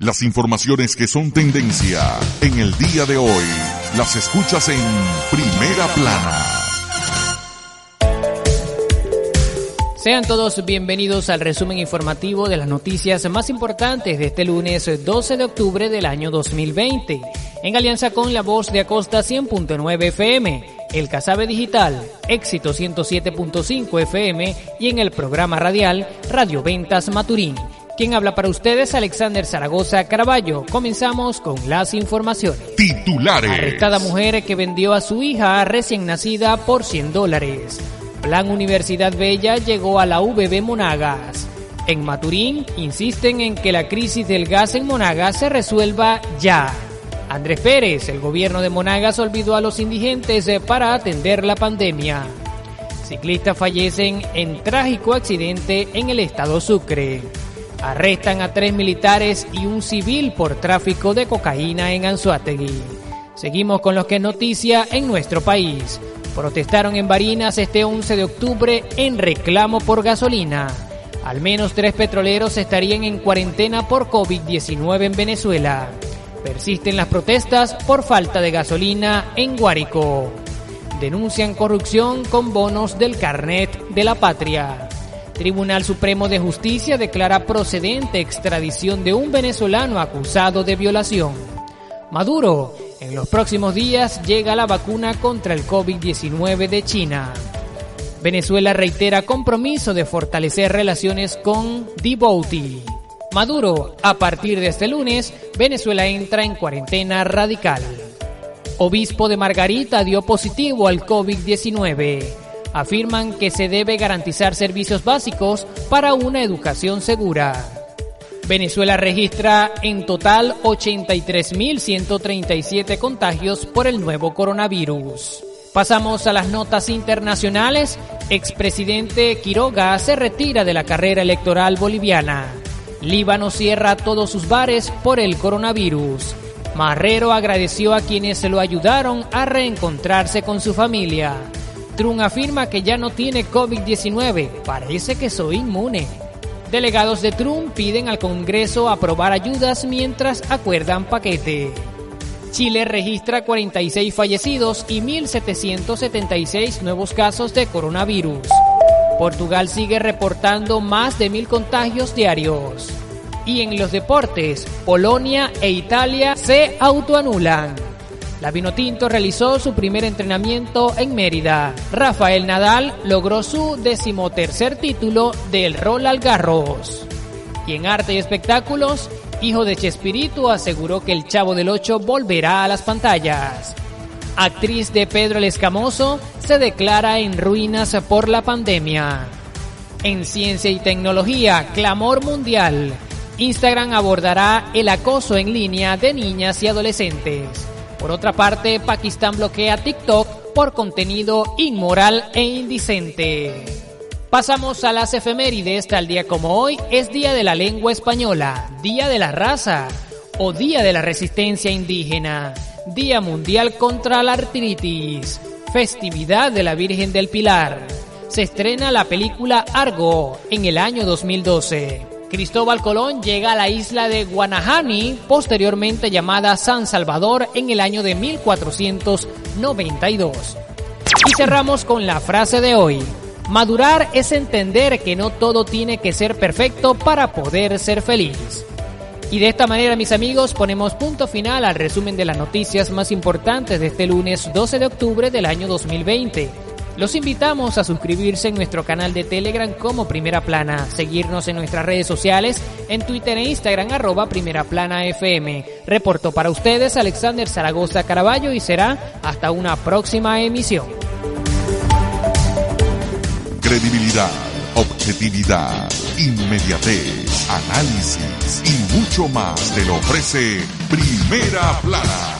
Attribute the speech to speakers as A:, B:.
A: Las informaciones que son tendencia en el día de hoy las escuchas en Primera Plana.
B: Sean todos bienvenidos al resumen informativo de las noticias más importantes de este lunes 12 de octubre del año 2020, en alianza con la voz de Acosta 100.9 FM, el Casabe Digital, Éxito 107.5 FM y en el programa radial Radio Ventas Maturín. Quien habla para ustedes, Alexander Zaragoza Caraballo. Comenzamos con las informaciones.
A: Titulares.
B: Arrestada mujer que vendió a su hija recién nacida por 100 dólares. Plan Universidad Bella llegó a la VB Monagas. En Maturín insisten en que la crisis del gas en Monagas se resuelva ya. Andrés Pérez, el gobierno de Monagas olvidó a los indigentes para atender la pandemia. Ciclistas fallecen en trágico accidente en el estado Sucre. Arrestan a tres militares y un civil por tráfico de cocaína en Anzuategui. Seguimos con los que es noticia en nuestro país. Protestaron en Barinas este 11 de octubre en reclamo por gasolina. Al menos tres petroleros estarían en cuarentena por COVID-19 en Venezuela. Persisten las protestas por falta de gasolina en Guárico. Denuncian corrupción con bonos del carnet de la patria. Tribunal Supremo de Justicia declara procedente extradición de un venezolano acusado de violación. Maduro, en los próximos días llega la vacuna contra el COVID-19 de China. Venezuela reitera compromiso de fortalecer relaciones con Djibouti. Maduro, a partir de este lunes, Venezuela entra en cuarentena radical. Obispo de Margarita dio positivo al COVID-19 afirman que se debe garantizar servicios básicos para una educación segura. Venezuela registra en total 83.137 contagios por el nuevo coronavirus. Pasamos a las notas internacionales. Expresidente Quiroga se retira de la carrera electoral boliviana. Líbano cierra todos sus bares por el coronavirus. Marrero agradeció a quienes se lo ayudaron a reencontrarse con su familia. Trump afirma que ya no tiene COVID-19. Parece que soy inmune. Delegados de Trump piden al Congreso aprobar ayudas mientras acuerdan paquete. Chile registra 46 fallecidos y 1.776 nuevos casos de coronavirus. Portugal sigue reportando más de mil contagios diarios. Y en los deportes, Polonia e Italia se autoanulan. La Vinotinto realizó su primer entrenamiento en Mérida. Rafael Nadal logró su decimotercer título del Roland Garros. Y en arte y espectáculos, hijo de Chespirito aseguró que el Chavo del Ocho volverá a las pantallas. Actriz de Pedro el Escamoso se declara en ruinas por la pandemia. En ciencia y tecnología, clamor mundial. Instagram abordará el acoso en línea de niñas y adolescentes. Por otra parte, Pakistán bloquea TikTok por contenido inmoral e indicente. Pasamos a las efemérides. Tal día como hoy es Día de la Lengua Española, Día de la Raza o Día de la Resistencia Indígena, Día Mundial contra la Artritis, Festividad de la Virgen del Pilar. Se estrena la película Argo en el año 2012. Cristóbal Colón llega a la isla de Guanahani, posteriormente llamada San Salvador, en el año de 1492. Y cerramos con la frase de hoy. Madurar es entender que no todo tiene que ser perfecto para poder ser feliz. Y de esta manera, mis amigos, ponemos punto final al resumen de las noticias más importantes de este lunes 12 de octubre del año 2020. Los invitamos a suscribirse en nuestro canal de Telegram como Primera Plana, seguirnos en nuestras redes sociales, en Twitter e Instagram arroba Primera Plana FM. Reporto para ustedes Alexander Zaragoza Caraballo y será hasta una próxima emisión.
A: Credibilidad, objetividad, inmediatez. análisis y mucho más te lo ofrece Primera Plana.